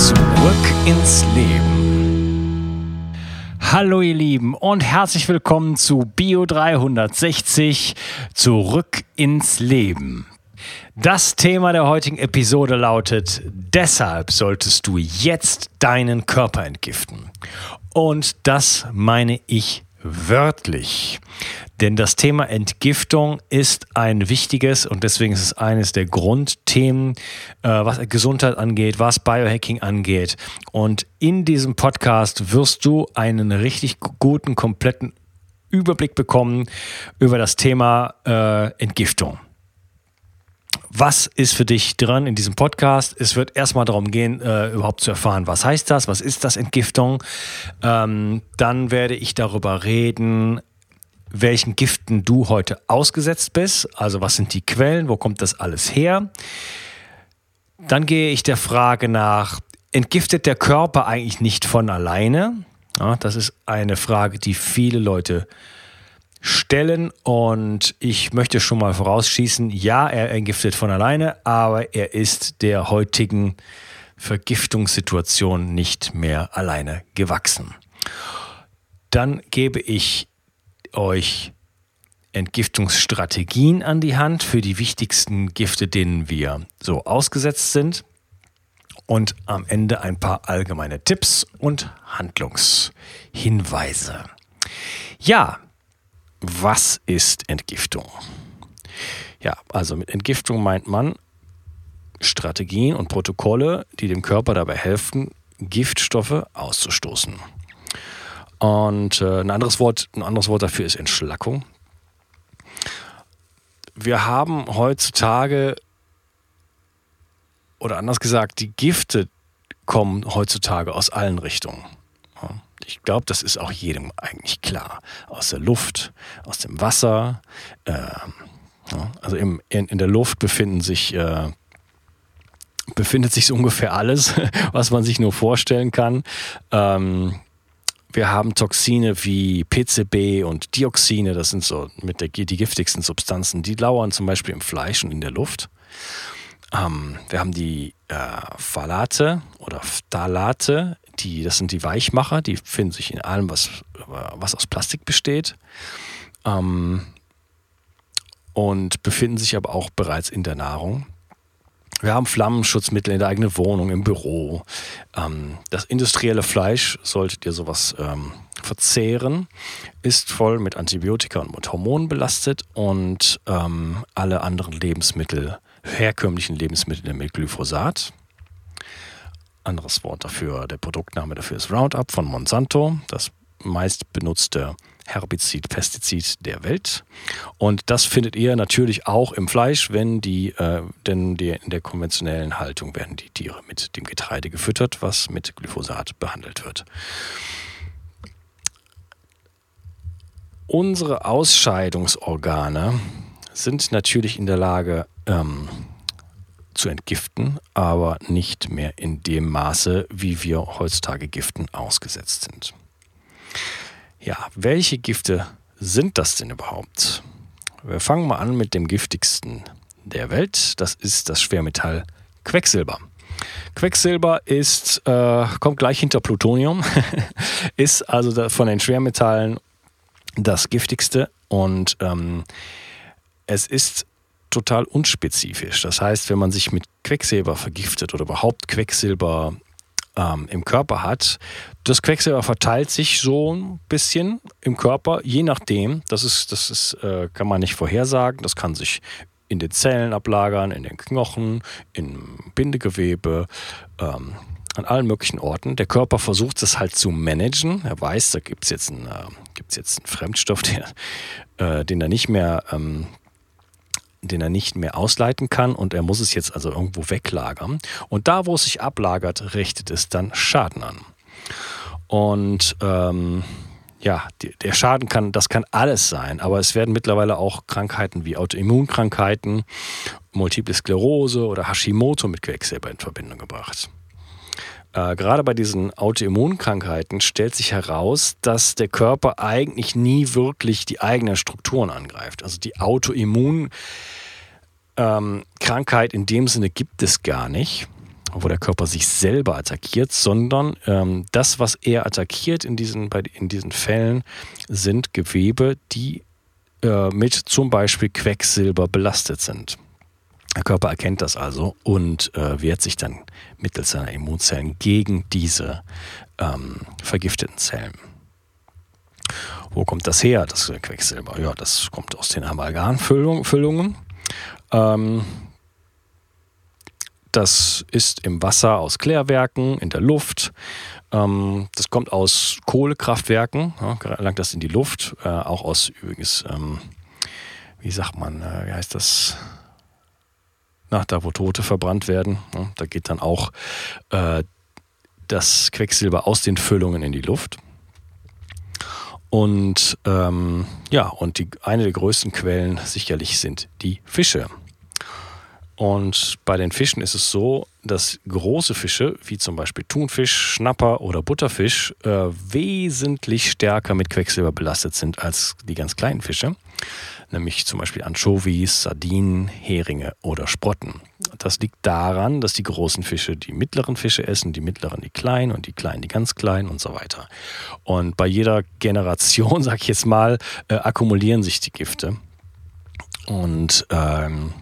Zurück ins Leben. Hallo ihr Lieben und herzlich willkommen zu Bio 360 Zurück ins Leben. Das Thema der heutigen Episode lautet, deshalb solltest du jetzt deinen Körper entgiften. Und das meine ich wörtlich. Denn das Thema Entgiftung ist ein wichtiges und deswegen ist es eines der Grundthemen, äh, was Gesundheit angeht, was Biohacking angeht. Und in diesem Podcast wirst du einen richtig guten, kompletten Überblick bekommen über das Thema äh, Entgiftung. Was ist für dich dran in diesem Podcast? Es wird erstmal darum gehen, äh, überhaupt zu erfahren, was heißt das, was ist das Entgiftung. Ähm, dann werde ich darüber reden, welchen Giften du heute ausgesetzt bist. Also was sind die Quellen, wo kommt das alles her? Dann gehe ich der Frage nach, entgiftet der Körper eigentlich nicht von alleine? Ja, das ist eine Frage, die viele Leute stellen und ich möchte schon mal vorausschießen, ja, er entgiftet von alleine, aber er ist der heutigen Vergiftungssituation nicht mehr alleine gewachsen. Dann gebe ich euch Entgiftungsstrategien an die Hand für die wichtigsten Gifte, denen wir so ausgesetzt sind. Und am Ende ein paar allgemeine Tipps und Handlungshinweise. Ja, was ist Entgiftung? Ja, also mit Entgiftung meint man Strategien und Protokolle, die dem Körper dabei helfen, Giftstoffe auszustoßen. Und äh, ein, anderes Wort, ein anderes Wort dafür ist Entschlackung. Wir haben heutzutage, oder anders gesagt, die Gifte kommen heutzutage aus allen Richtungen. Ich glaube, das ist auch jedem eigentlich klar. Aus der Luft, aus dem Wasser. Äh, also im, in, in, der Luft befinden sich, äh, befindet sich so ungefähr alles, was man sich nur vorstellen kann. Ähm, wir haben Toxine wie PCB und Dioxine, das sind so mit der, die giftigsten Substanzen, die lauern zum Beispiel im Fleisch und in der Luft. Ähm, wir haben die äh, Phthalate oder Phthalate, die, das sind die Weichmacher, die finden sich in allem, was, was aus Plastik besteht. Ähm, und befinden sich aber auch bereits in der Nahrung. Wir haben Flammenschutzmittel in der eigenen Wohnung, im Büro. Ähm, das industrielle Fleisch, solltet ihr sowas ähm, verzehren, ist voll mit Antibiotika und mit Hormonen belastet und ähm, alle anderen Lebensmittel, herkömmlichen Lebensmittel mit Glyphosat. Anderes Wort dafür, der Produktname dafür ist Roundup von Monsanto, das meist benutzte Herbizid, Pestizid der Welt. Und das findet ihr natürlich auch im Fleisch, wenn die, äh, denn die, in der konventionellen Haltung werden die Tiere mit dem Getreide gefüttert, was mit Glyphosat behandelt wird. Unsere Ausscheidungsorgane sind natürlich in der Lage ähm, zu entgiften, aber nicht mehr in dem Maße, wie wir heutzutage Giften ausgesetzt sind. Ja, welche Gifte sind das denn überhaupt? Wir fangen mal an mit dem giftigsten der Welt. Das ist das Schwermetall Quecksilber. Quecksilber ist, äh, kommt gleich hinter Plutonium, ist also von den Schwermetallen das giftigste und ähm, es ist total unspezifisch. Das heißt, wenn man sich mit Quecksilber vergiftet oder überhaupt Quecksilber ähm, im Körper hat. Das Quecksilber verteilt sich so ein bisschen im Körper, je nachdem. Das ist, das ist, äh, kann man nicht vorhersagen. Das kann sich in den Zellen ablagern, in den Knochen, im Bindegewebe, ähm, an allen möglichen Orten. Der Körper versucht es halt zu managen. Er weiß, da gibt es jetzt, einen, äh, jetzt einen Fremdstoff, der, äh, den er nicht mehr ähm, den er nicht mehr ausleiten kann und er muss es jetzt also irgendwo weglagern. Und da, wo es sich ablagert, richtet es dann Schaden an. Und ähm, ja, der Schaden kann, das kann alles sein, aber es werden mittlerweile auch Krankheiten wie Autoimmunkrankheiten, Multiple Sklerose oder Hashimoto mit Quecksilber in Verbindung gebracht. Äh, gerade bei diesen Autoimmunkrankheiten stellt sich heraus, dass der Körper eigentlich nie wirklich die eigenen Strukturen angreift. Also die Autoimmunkrankheit ähm, in dem Sinne gibt es gar nicht, wo der Körper sich selber attackiert, sondern ähm, das, was er attackiert in diesen, bei, in diesen Fällen, sind Gewebe, die äh, mit zum Beispiel Quecksilber belastet sind. Der Körper erkennt das also und äh, wehrt sich dann mittels seiner Immunzellen gegen diese ähm, vergifteten Zellen. Wo kommt das her, das Quecksilber? Ja, das kommt aus den Amalgamfüllungen. Ähm, das ist im Wasser aus Klärwerken, in der Luft. Ähm, das kommt aus Kohlekraftwerken, ja, gelangt das in die Luft. Äh, auch aus übrigens, ähm, wie sagt man, äh, wie heißt das? Na, da wo Tote verbrannt werden. Ja, da geht dann auch äh, das Quecksilber aus den Füllungen in die Luft. Und ähm, ja, und die, eine der größten Quellen sicherlich sind die Fische. Und bei den Fischen ist es so, dass große Fische, wie zum Beispiel Thunfisch, Schnapper oder Butterfisch, äh, wesentlich stärker mit Quecksilber belastet sind als die ganz kleinen Fische nämlich zum Beispiel Anchovies, Sardinen, Heringe oder Sprotten. Das liegt daran, dass die großen Fische die mittleren Fische essen, die mittleren die kleinen und die kleinen die ganz kleinen und so weiter. Und bei jeder Generation, sag ich jetzt mal, äh, akkumulieren sich die Gifte. Und ähm,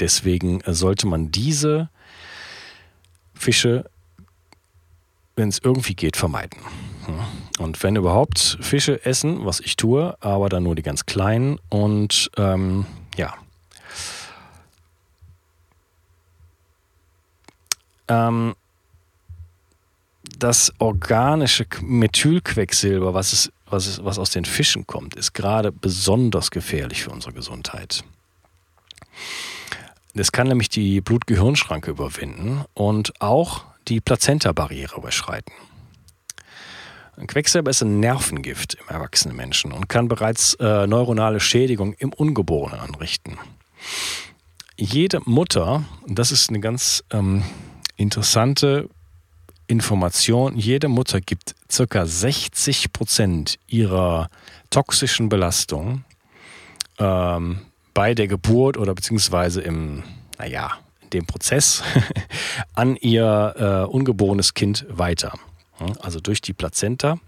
deswegen sollte man diese Fische, wenn es irgendwie geht, vermeiden. Und wenn überhaupt Fische essen, was ich tue, aber dann nur die ganz kleinen und ähm, ja. Ähm, das organische Methylquecksilber, was, es, was, es, was aus den Fischen kommt, ist gerade besonders gefährlich für unsere Gesundheit. Das kann nämlich die Blut-Gehirn-Schranke überwinden und auch die Plazenta-Barriere überschreiten. Quecksilber ist ein Nervengift im erwachsenen Menschen und kann bereits äh, neuronale Schädigung im Ungeborenen anrichten. Jede Mutter, das ist eine ganz ähm, interessante Information, jede Mutter gibt ca. 60 Prozent ihrer toxischen Belastung ähm, bei der Geburt oder beziehungsweise im, naja, dem Prozess an ihr äh, ungeborenes Kind weiter. Also durch die Plazenta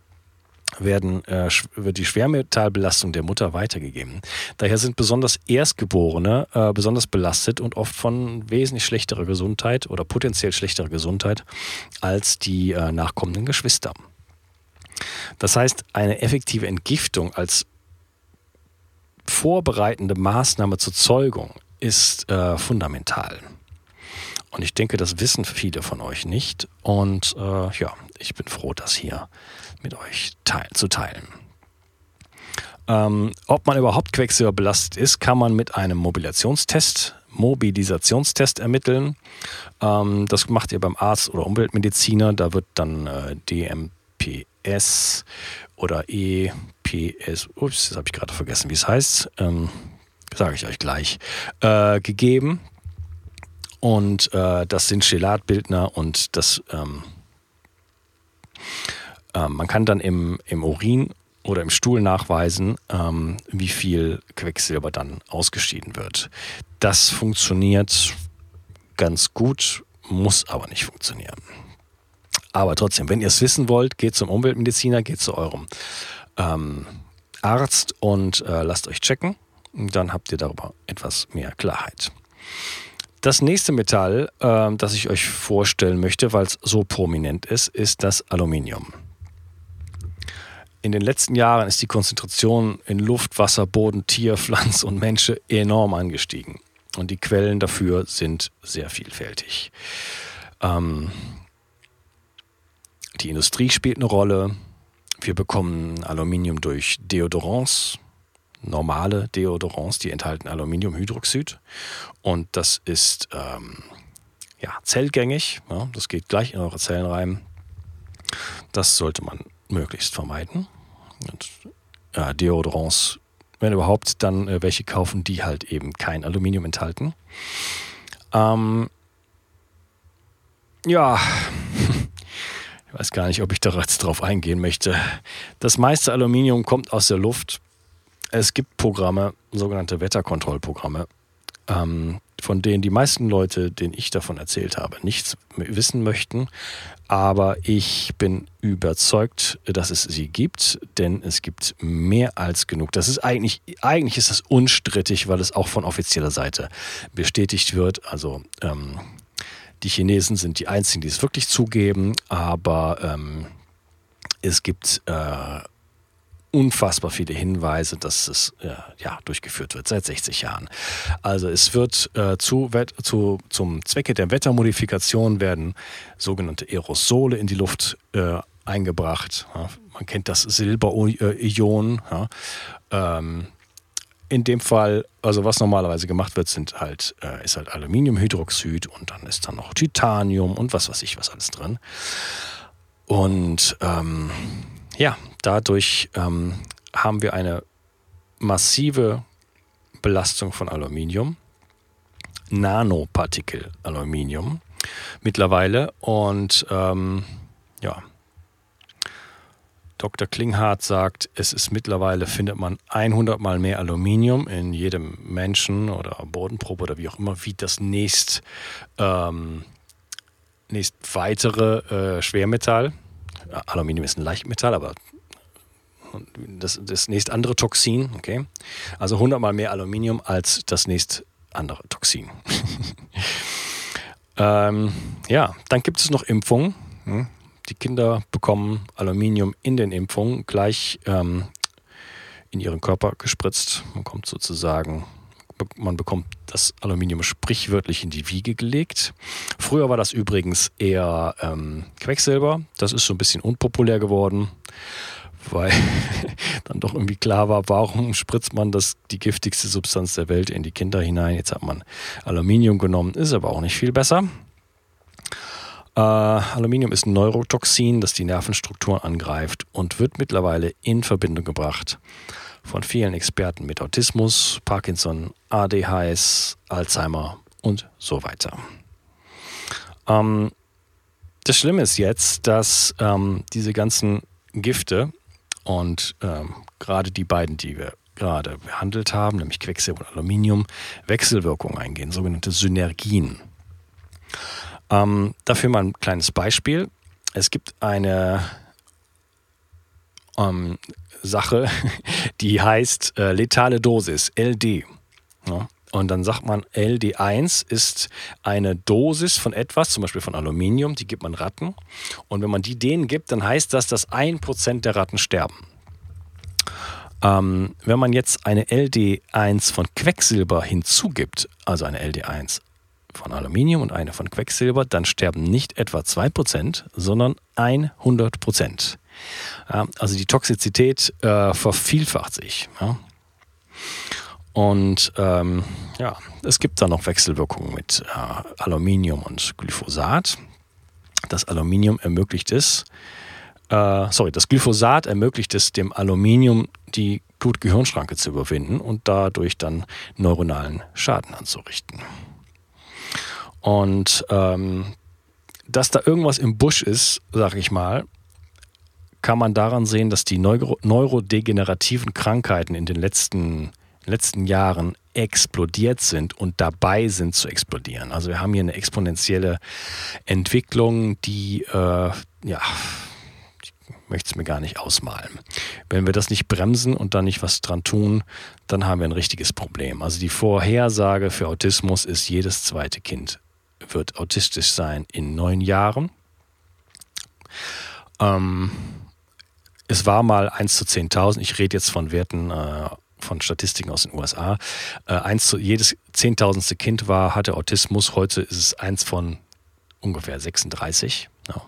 werden, äh, wird die Schwermetallbelastung der Mutter weitergegeben. Daher sind besonders Erstgeborene äh, besonders belastet und oft von wesentlich schlechterer Gesundheit oder potenziell schlechterer Gesundheit als die äh, nachkommenden Geschwister. Das heißt, eine effektive Entgiftung als vorbereitende Maßnahme zur Zeugung ist äh, fundamental. Und ich denke, das wissen viele von euch nicht. Und äh, ja, ich bin froh, das hier mit euch teil zu teilen. Ähm, ob man überhaupt Quecksilber belastet ist, kann man mit einem Mobilisationstest, Mobilisationstest ermitteln. Ähm, das macht ihr beim Arzt oder Umweltmediziner. Da wird dann äh, DMPS oder EPS, ups, das habe ich gerade vergessen, wie es heißt, ähm, sage ich euch gleich, äh, gegeben. Und äh, das sind Chelatbildner und das ähm, äh, man kann dann im, im Urin oder im Stuhl nachweisen, ähm, wie viel Quecksilber dann ausgeschieden wird. Das funktioniert ganz gut, muss aber nicht funktionieren. Aber trotzdem, wenn ihr es wissen wollt, geht zum Umweltmediziner, geht zu eurem ähm, Arzt und äh, lasst euch checken. Dann habt ihr darüber etwas mehr Klarheit. Das nächste Metall, äh, das ich euch vorstellen möchte, weil es so prominent ist, ist das Aluminium. In den letzten Jahren ist die Konzentration in Luft, Wasser, Boden, Tier, Pflanz und Mensch enorm angestiegen. Und die Quellen dafür sind sehr vielfältig. Ähm, die Industrie spielt eine Rolle. Wir bekommen Aluminium durch Deodorants, normale Deodorants, die enthalten Aluminiumhydroxid. Und das ist ähm, ja, zellgängig. Ja, das geht gleich in eure Zellen rein. Das sollte man möglichst vermeiden. Und, ja, Deodorants, wenn überhaupt, dann äh, welche kaufen, die halt eben kein Aluminium enthalten. Ähm, ja, ich weiß gar nicht, ob ich da jetzt drauf eingehen möchte. Das meiste Aluminium kommt aus der Luft. Es gibt Programme, sogenannte Wetterkontrollprogramme, ähm, von denen die meisten Leute, denen ich davon erzählt habe, nichts wissen möchten. Aber ich bin überzeugt, dass es sie gibt, denn es gibt mehr als genug. Das ist eigentlich, eigentlich ist das unstrittig, weil es auch von offizieller Seite bestätigt wird. Also ähm, die Chinesen sind die einzigen, die es wirklich zugeben, aber ähm, es gibt äh, unfassbar viele Hinweise, dass es äh, ja, durchgeführt wird seit 60 Jahren. Also es wird äh, zu, zu, zum Zwecke der Wettermodifikation werden sogenannte Aerosole in die Luft äh, eingebracht. Ja, man kennt das Silberion. Ja. Ähm, in dem Fall, also was normalerweise gemacht wird, sind halt, äh, ist halt Aluminiumhydroxid und dann ist da noch Titanium und was weiß ich, was alles drin. Und ähm, ja, dadurch ähm, haben wir eine massive Belastung von Aluminium, Nanopartikel Aluminium mittlerweile. Und ähm, ja, Dr. Klinghardt sagt, es ist mittlerweile, findet man 100 mal mehr Aluminium in jedem Menschen oder Bodenprobe oder wie auch immer, wie das nächst, ähm, nächst weitere äh, Schwermetall Aluminium ist ein Leichtmetall, aber das, das nächst andere Toxin, okay? Also 100 mal mehr Aluminium als das nächst andere Toxin. ähm, ja, dann gibt es noch Impfungen. Hm? Die Kinder bekommen Aluminium in den Impfungen gleich ähm, in ihren Körper gespritzt. Man kommt sozusagen man bekommt das Aluminium sprichwörtlich in die Wiege gelegt. Früher war das übrigens eher ähm, Quecksilber. Das ist so ein bisschen unpopulär geworden, weil dann doch irgendwie klar war, warum spritzt man das, die giftigste Substanz der Welt in die Kinder hinein. Jetzt hat man Aluminium genommen, ist aber auch nicht viel besser. Äh, Aluminium ist ein Neurotoxin, das die Nervenstruktur angreift und wird mittlerweile in Verbindung gebracht von vielen Experten mit Autismus, Parkinson, ADHS, Alzheimer und so weiter. Ähm, das Schlimme ist jetzt, dass ähm, diese ganzen Gifte und ähm, gerade die beiden, die wir gerade behandelt haben, nämlich Quecksilber und Aluminium, Wechselwirkungen eingehen, sogenannte Synergien. Ähm, dafür mal ein kleines Beispiel. Es gibt eine ähm, Sache, die heißt äh, letale Dosis, LD. Ja. Und dann sagt man, LD1 ist eine Dosis von etwas, zum Beispiel von Aluminium, die gibt man Ratten. Und wenn man die denen gibt, dann heißt das, dass 1% der Ratten sterben. Ähm, wenn man jetzt eine LD1 von Quecksilber hinzugibt, also eine LD1 von Aluminium und eine von Quecksilber, dann sterben nicht etwa 2%, sondern 100%. Ja, also die Toxizität äh, vervielfacht sich. Ja. Und ähm, ja, es gibt da noch Wechselwirkungen mit äh, Aluminium und Glyphosat. Das Aluminium ermöglicht es, äh, sorry, das Glyphosat ermöglicht es dem Aluminium, die Blut-Gehirnschranke zu überwinden und dadurch dann neuronalen Schaden anzurichten. Und ähm, dass da irgendwas im Busch ist, sag ich mal, kann man daran sehen, dass die Neuro neurodegenerativen Krankheiten in den letzten, letzten Jahren explodiert sind und dabei sind zu explodieren. Also wir haben hier eine exponentielle Entwicklung, die, äh, ja, ich möchte es mir gar nicht ausmalen. Wenn wir das nicht bremsen und da nicht was dran tun, dann haben wir ein richtiges Problem. Also die Vorhersage für Autismus ist, jedes zweite Kind wird autistisch sein in neun Jahren. Ähm, es war mal 1 zu 10.000. Ich rede jetzt von Werten äh, von Statistiken aus den USA. Äh, eins zu, jedes zehntausendste Kind war, hatte Autismus. Heute ist es eins von ungefähr 36. Ja.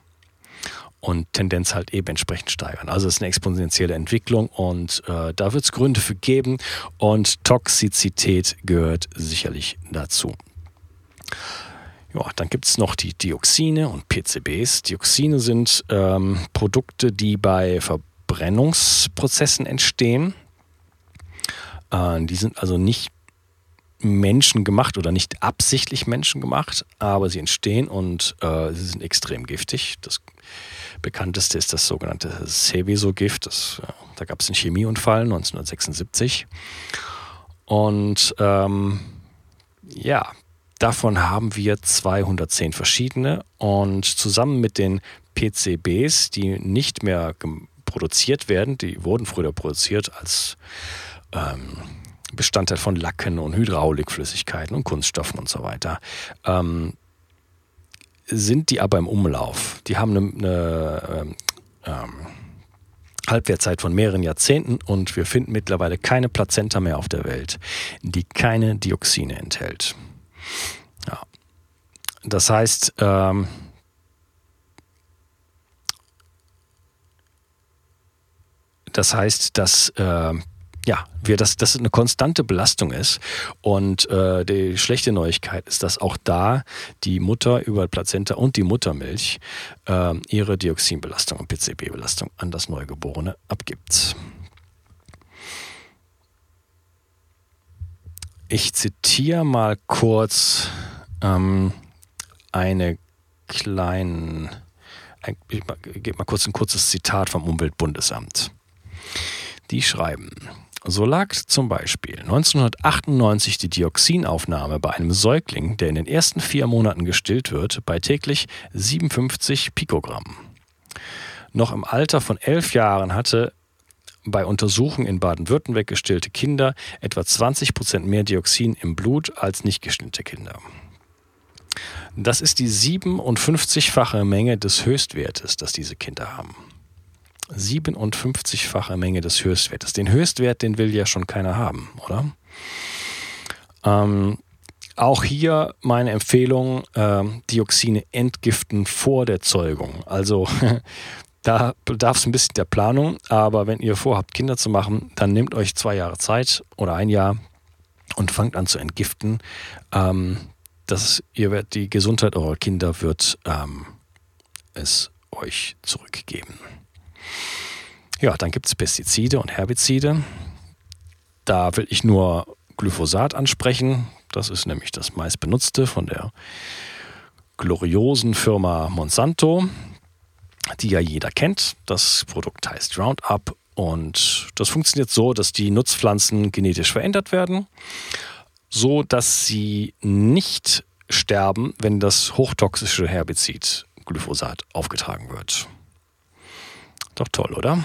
und Tendenz halt eben entsprechend steigern. Also es ist eine exponentielle Entwicklung und äh, da wird es Gründe für geben und Toxizität gehört sicherlich dazu. Ja, dann gibt es noch die Dioxine und PCBs. Dioxine sind ähm, Produkte, die bei Verbrennungsprozessen entstehen. Äh, die sind also nicht menschengemacht oder nicht absichtlich menschengemacht, aber sie entstehen und äh, sie sind extrem giftig. Das bekannteste ist das sogenannte Seveso-Gift. Äh, da gab es einen Chemieunfall 1976. Und ähm, ja, davon haben wir 210 verschiedene und zusammen mit den PCBs, die nicht mehr produziert werden, die wurden früher produziert als ähm, Bestandteil von Lacken und Hydraulikflüssigkeiten und Kunststoffen und so weiter. Ähm, sind die aber im Umlauf. Die haben eine, eine ähm, ähm, Halbwertzeit von mehreren Jahrzehnten und wir finden mittlerweile keine Plazenta mehr auf der Welt, die keine Dioxine enthält. Ja. Das heißt, ähm, das heißt, dass äh, ja, wir, dass das eine konstante Belastung ist. Und äh, die schlechte Neuigkeit ist, dass auch da die Mutter über Plazenta und die Muttermilch äh, ihre Dioxinbelastung und PCB-Belastung an das Neugeborene abgibt. Ich zitiere mal kurz ähm, eine kleinen, ich gebe mal kurz ein kurzes Zitat vom Umweltbundesamt. Die schreiben, so lag zum Beispiel 1998 die Dioxinaufnahme bei einem Säugling, der in den ersten vier Monaten gestillt wird, bei täglich 57 Pikogramm. Noch im Alter von elf Jahren hatte bei Untersuchungen in Baden-Württemberg gestillte Kinder etwa 20 Prozent mehr Dioxin im Blut als nicht gestillte Kinder. Das ist die 57-fache Menge des Höchstwertes, das diese Kinder haben. 57-fache Menge des Höchstwertes. Den Höchstwert, den will ja schon keiner haben, oder? Ähm, auch hier meine Empfehlung, äh, Dioxine entgiften vor der Zeugung. Also da bedarf es ein bisschen der Planung, aber wenn ihr vorhabt, Kinder zu machen, dann nehmt euch zwei Jahre Zeit oder ein Jahr und fangt an zu entgiften. Ähm, das, ihr werdet, die Gesundheit eurer Kinder wird ähm, es euch zurückgeben. Ja, dann gibt es Pestizide und Herbizide. Da will ich nur Glyphosat ansprechen. Das ist nämlich das meist benutzte von der gloriosen Firma Monsanto, die ja jeder kennt. Das Produkt heißt Roundup und das funktioniert so, dass die Nutzpflanzen genetisch verändert werden, so dass sie nicht sterben, wenn das hochtoxische Herbizid Glyphosat aufgetragen wird. Doch toll, oder?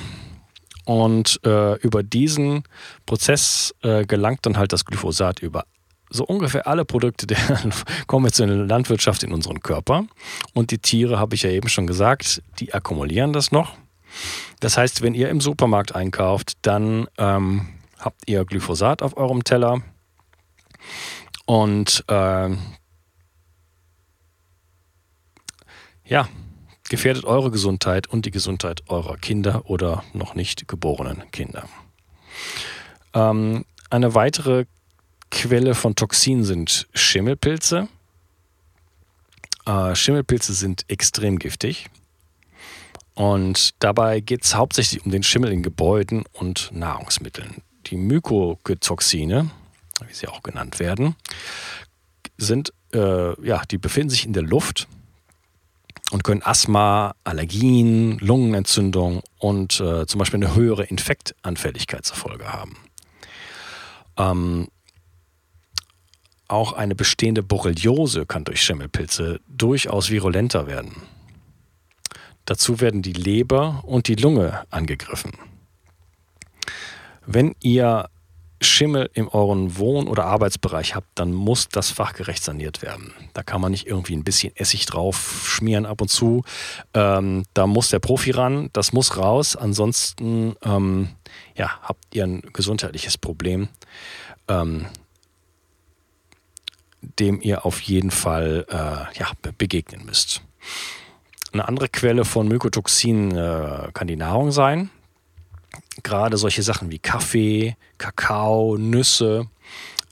Und äh, über diesen Prozess äh, gelangt dann halt das Glyphosat über so ungefähr alle Produkte der konventionellen Landwirtschaft in unseren Körper. Und die Tiere, habe ich ja eben schon gesagt, die akkumulieren das noch. Das heißt, wenn ihr im Supermarkt einkauft, dann ähm, habt ihr Glyphosat auf eurem Teller. Und äh, ja, gefährdet eure Gesundheit und die Gesundheit eurer Kinder oder noch nicht geborenen Kinder. Ähm, eine weitere Quelle von Toxinen sind Schimmelpilze. Äh, Schimmelpilze sind extrem giftig. Und dabei geht es hauptsächlich um den Schimmel in Gebäuden und Nahrungsmitteln. Die Mykotoxine, wie sie auch genannt werden, sind, äh, ja, die befinden sich in der Luft und können Asthma, Allergien, Lungenentzündung und äh, zum Beispiel eine höhere Infektanfälligkeit zur Folge haben. Ähm, auch eine bestehende Borreliose kann durch Schimmelpilze durchaus virulenter werden. Dazu werden die Leber und die Lunge angegriffen. Wenn ihr Schimmel in euren Wohn- oder Arbeitsbereich habt, dann muss das fachgerecht saniert werden. Da kann man nicht irgendwie ein bisschen Essig drauf schmieren ab und zu. Ähm, da muss der Profi ran, das muss raus. Ansonsten ähm, ja, habt ihr ein gesundheitliches Problem, ähm, dem ihr auf jeden Fall äh, ja, begegnen müsst. Eine andere Quelle von Mykotoxinen äh, kann die Nahrung sein. Gerade solche Sachen wie Kaffee, Kakao, Nüsse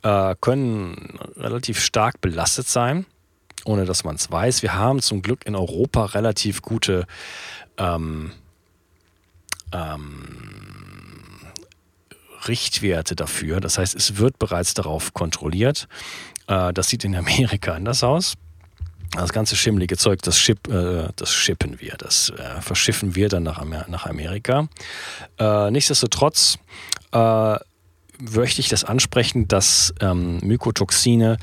äh, können relativ stark belastet sein, ohne dass man es weiß. Wir haben zum Glück in Europa relativ gute ähm, ähm, Richtwerte dafür. Das heißt, es wird bereits darauf kontrolliert. Äh, das sieht in Amerika anders aus. Das ganze schimmelige Zeug, das, ship, äh, das shippen wir, das äh, verschiffen wir dann nach, Amer nach Amerika. Äh, nichtsdestotrotz äh, möchte ich das ansprechen, dass ähm, Mykotoxine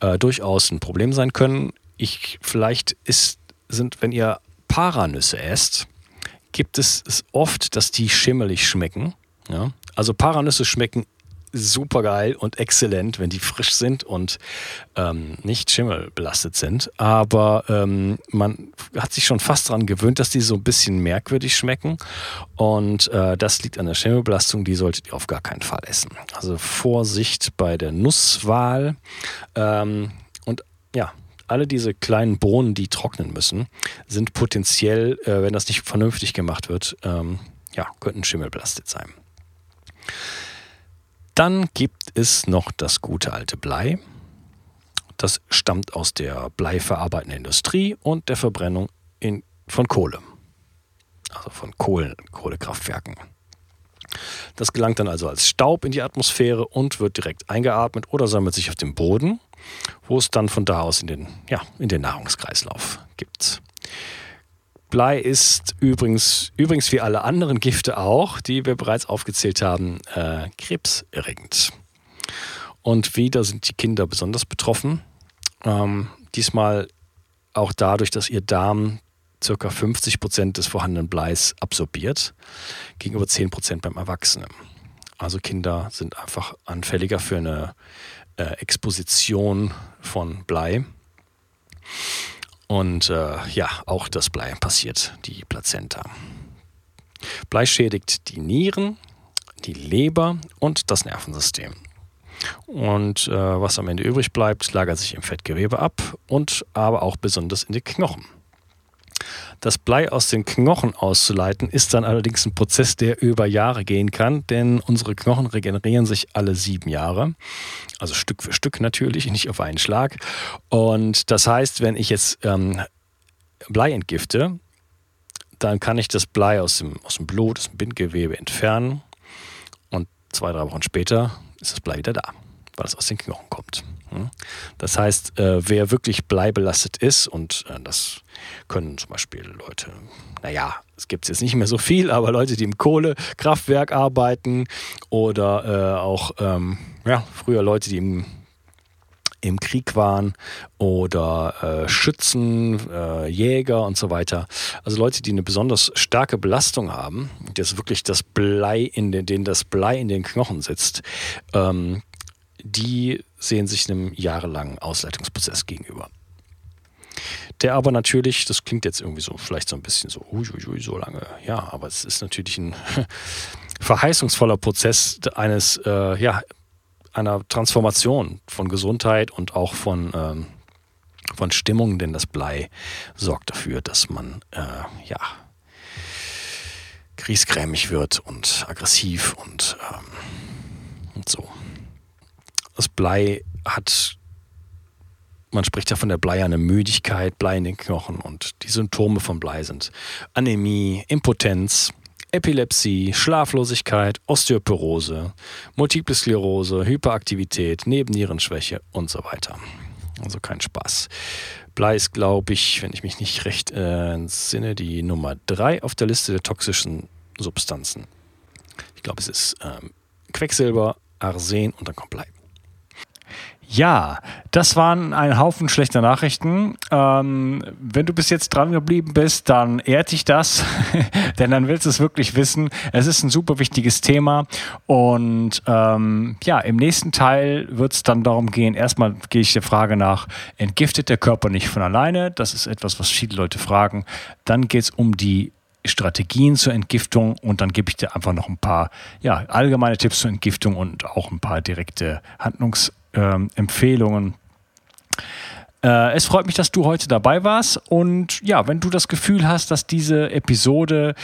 äh, durchaus ein Problem sein können. Ich, vielleicht ist, sind, wenn ihr Paranüsse esst, gibt es, oft, dass die schimmelig schmecken. Ja? Also Paranüsse schmecken super geil und exzellent, wenn die frisch sind und ähm, nicht schimmelbelastet sind. Aber ähm, man hat sich schon fast daran gewöhnt, dass die so ein bisschen merkwürdig schmecken. Und äh, das liegt an der Schimmelbelastung, die solltet ihr auf gar keinen Fall essen. Also Vorsicht bei der Nusswahl. Ähm, und ja, alle diese kleinen Bohnen, die trocknen müssen, sind potenziell, äh, wenn das nicht vernünftig gemacht wird, ähm, ja, könnten schimmelbelastet sein. Dann gibt es noch das gute alte Blei. Das stammt aus der bleiverarbeitenden Industrie und der Verbrennung in, von Kohle. Also von Kohlen, Kohlekraftwerken. Das gelangt dann also als Staub in die Atmosphäre und wird direkt eingeatmet oder sammelt sich auf dem Boden, wo es dann von da aus in den, ja, in den Nahrungskreislauf gibt. Blei ist übrigens, übrigens wie alle anderen Gifte auch, die wir bereits aufgezählt haben, äh, krebserregend. Und wieder sind die Kinder besonders betroffen. Ähm, diesmal auch dadurch, dass ihr Darm ca. 50 Prozent des vorhandenen Bleis absorbiert, gegenüber 10 Prozent beim Erwachsenen. Also Kinder sind einfach anfälliger für eine äh, Exposition von Blei. Und äh, ja, auch das Blei passiert, die Plazenta. Blei schädigt die Nieren, die Leber und das Nervensystem. Und äh, was am Ende übrig bleibt, lagert sich im Fettgewebe ab und aber auch besonders in die Knochen. Das Blei aus den Knochen auszuleiten, ist dann allerdings ein Prozess, der über Jahre gehen kann, denn unsere Knochen regenerieren sich alle sieben Jahre. Also Stück für Stück natürlich, nicht auf einen Schlag. Und das heißt, wenn ich jetzt ähm, Blei entgifte, dann kann ich das Blei aus dem, aus dem Blut, aus dem Bindgewebe entfernen. Und zwei, drei Wochen später ist das Blei wieder da, weil es aus den Knochen kommt. Hm? Das heißt, äh, wer wirklich bleibelastet ist, und äh, das können zum Beispiel Leute, naja, es gibt jetzt nicht mehr so viel, aber Leute, die im Kohlekraftwerk arbeiten oder äh, auch ähm, ja, früher Leute, die im im Krieg waren oder Schützen, Jäger und so weiter. Also Leute, die eine besonders starke Belastung haben, das wirklich das Blei in den, denen das Blei in den Knochen sitzt, ähm, die sehen sich einem jahrelangen Ausleitungsprozess gegenüber. Der aber natürlich, das klingt jetzt irgendwie so, vielleicht so ein bisschen so, uiuiui, so lange, ja, aber es ist natürlich ein verheißungsvoller Prozess eines, äh, ja, einer Transformation von Gesundheit und auch von, ähm, von Stimmung, denn das Blei sorgt dafür, dass man, äh, ja, griesgrämig wird und aggressiv und, ähm, und so. Das Blei hat, man spricht ja von der bleiernen Müdigkeit, Blei in den Knochen und die Symptome von Blei sind Anämie, Impotenz, Epilepsie, Schlaflosigkeit, Osteoporose, Multiple Sklerose, Hyperaktivität, Nebennierenschwäche und so weiter. Also kein Spaß. Blei ist, glaube ich, wenn ich mich nicht recht äh, entsinne, die Nummer drei auf der Liste der toxischen Substanzen. Ich glaube, es ist ähm, Quecksilber, Arsen und dann kommt Blei. Ja, das waren ein Haufen schlechter Nachrichten. Ähm, wenn du bis jetzt dran geblieben bist, dann ehrt dich das, denn dann willst du es wirklich wissen. Es ist ein super wichtiges Thema und ähm, ja, im nächsten Teil wird es dann darum gehen, erstmal gehe ich der Frage nach, entgiftet der Körper nicht von alleine? Das ist etwas, was viele Leute fragen. Dann geht es um die Strategien zur Entgiftung und dann gebe ich dir einfach noch ein paar ja, allgemeine Tipps zur Entgiftung und auch ein paar direkte Handlungs- ähm, Empfehlungen. Äh, es freut mich, dass du heute dabei warst. Und ja, wenn du das Gefühl hast, dass diese Episode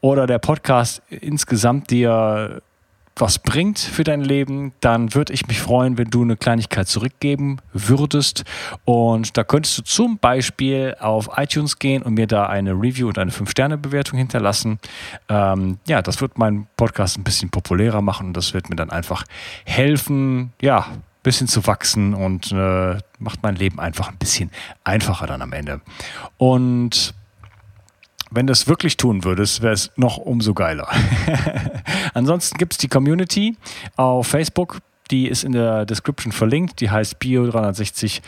oder der Podcast insgesamt dir was bringt für dein Leben, dann würde ich mich freuen, wenn du eine Kleinigkeit zurückgeben würdest. Und da könntest du zum Beispiel auf iTunes gehen und mir da eine Review und eine 5-Sterne-Bewertung hinterlassen. Ähm, ja, das wird meinen Podcast ein bisschen populärer machen und das wird mir dann einfach helfen, ja, bisschen zu wachsen und äh, macht mein Leben einfach ein bisschen einfacher dann am Ende. Und wenn du es wirklich tun würdest, wäre es noch umso geiler. Ansonsten gibt es die Community auf Facebook, die ist in der Description verlinkt, die heißt Bio360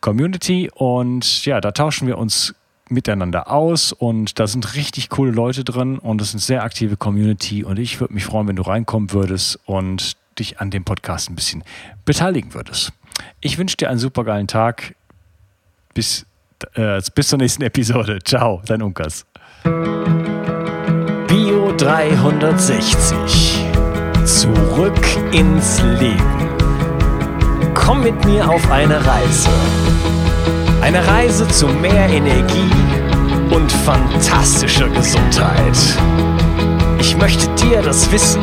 Community. Und ja, da tauschen wir uns miteinander aus. Und da sind richtig coole Leute drin. Und es ist eine sehr aktive Community. Und ich würde mich freuen, wenn du reinkommen würdest. Und dich an dem Podcast ein bisschen beteiligen würdest. Ich wünsche dir einen super geilen Tag. Bis äh, bis zur nächsten Episode. Ciao, dein Unkas. Bio 360. Zurück ins Leben. Komm mit mir auf eine Reise. Eine Reise zu mehr Energie und fantastischer Gesundheit. Ich möchte dir das Wissen